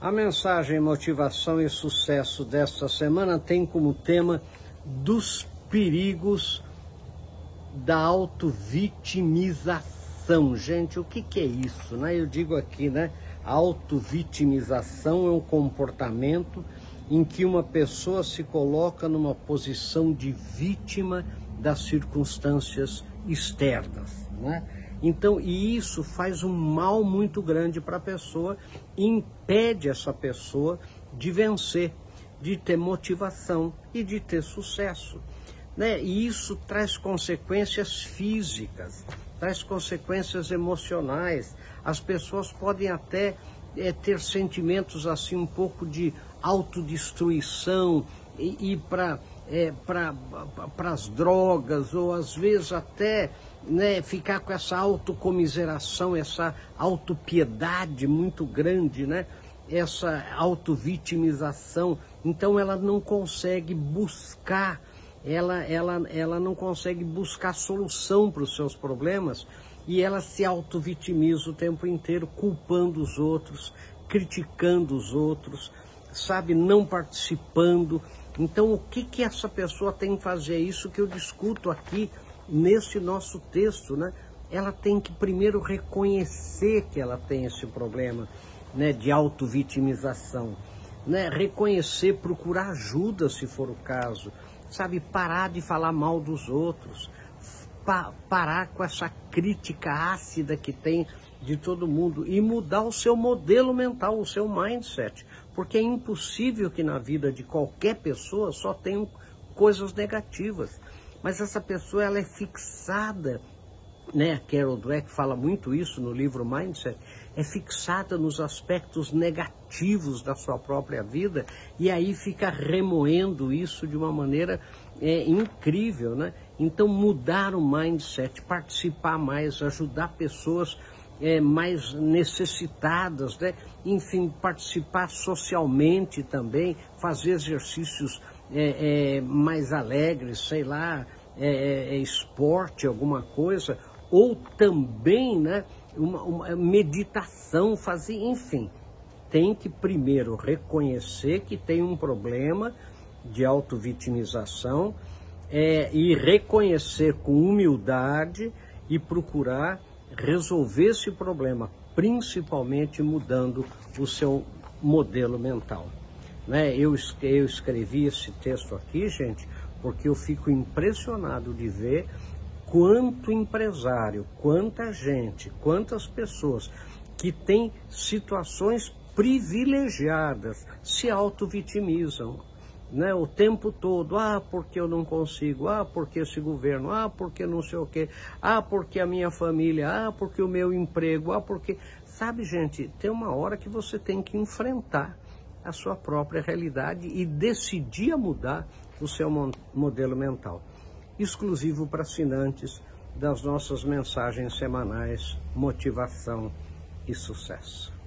A mensagem Motivação e Sucesso desta semana tem como tema dos perigos da autovitimização. Gente, o que, que é isso? Né? Eu digo aqui, né? Autovitimização é um comportamento em que uma pessoa se coloca numa posição de vítima das circunstâncias externas. Né? Então, e isso faz um mal muito grande para a pessoa, impede essa pessoa de vencer, de ter motivação e de ter sucesso. Né? E isso traz consequências físicas, traz consequências emocionais. As pessoas podem até é, ter sentimentos assim um pouco de autodestruição e para é, as drogas ou às vezes até né, ficar com essa autocomiseração, essa autopiedade muito grande, né? essa autovitimização. Então ela não consegue buscar, ela, ela, ela não consegue buscar solução para os seus problemas e ela se autovitimiza o tempo inteiro, culpando os outros, criticando os outros, sabe, não participando. Então o que, que essa pessoa tem que fazer? É isso que eu discuto aqui neste nosso texto, né? Ela tem que primeiro reconhecer que ela tem esse problema, né, de autovitimização, né? Reconhecer, procurar ajuda se for o caso, sabe, parar de falar mal dos outros, pa parar com essa crítica ácida que tem de todo mundo e mudar o seu modelo mental, o seu mindset, porque é impossível que na vida de qualquer pessoa só tenham coisas negativas mas essa pessoa ela é fixada, né? A Carol Dweck fala muito isso no livro Mindset, é fixada nos aspectos negativos da sua própria vida e aí fica remoendo isso de uma maneira é, incrível, né? Então mudar o mindset, participar mais, ajudar pessoas é, mais necessitadas, né? enfim, participar socialmente também, fazer exercícios é, é, mais alegres, sei lá, é, é, é, esporte, alguma coisa, ou também né, uma, uma meditação, fazer, enfim. Tem que primeiro reconhecer que tem um problema de autovitimização é, e reconhecer com humildade e procurar resolver esse problema, principalmente mudando o seu modelo mental. Né? Eu, eu escrevi esse texto aqui, gente, porque eu fico impressionado de ver quanto empresário, quanta gente, quantas pessoas que têm situações privilegiadas se auto-vitimizam. Né, o tempo todo, ah, porque eu não consigo, ah, porque esse governo, ah, porque não sei o quê, ah, porque a minha família, ah, porque o meu emprego, ah, porque. Sabe, gente, tem uma hora que você tem que enfrentar a sua própria realidade e decidir a mudar o seu modelo mental. Exclusivo para assinantes das nossas mensagens semanais Motivação e Sucesso.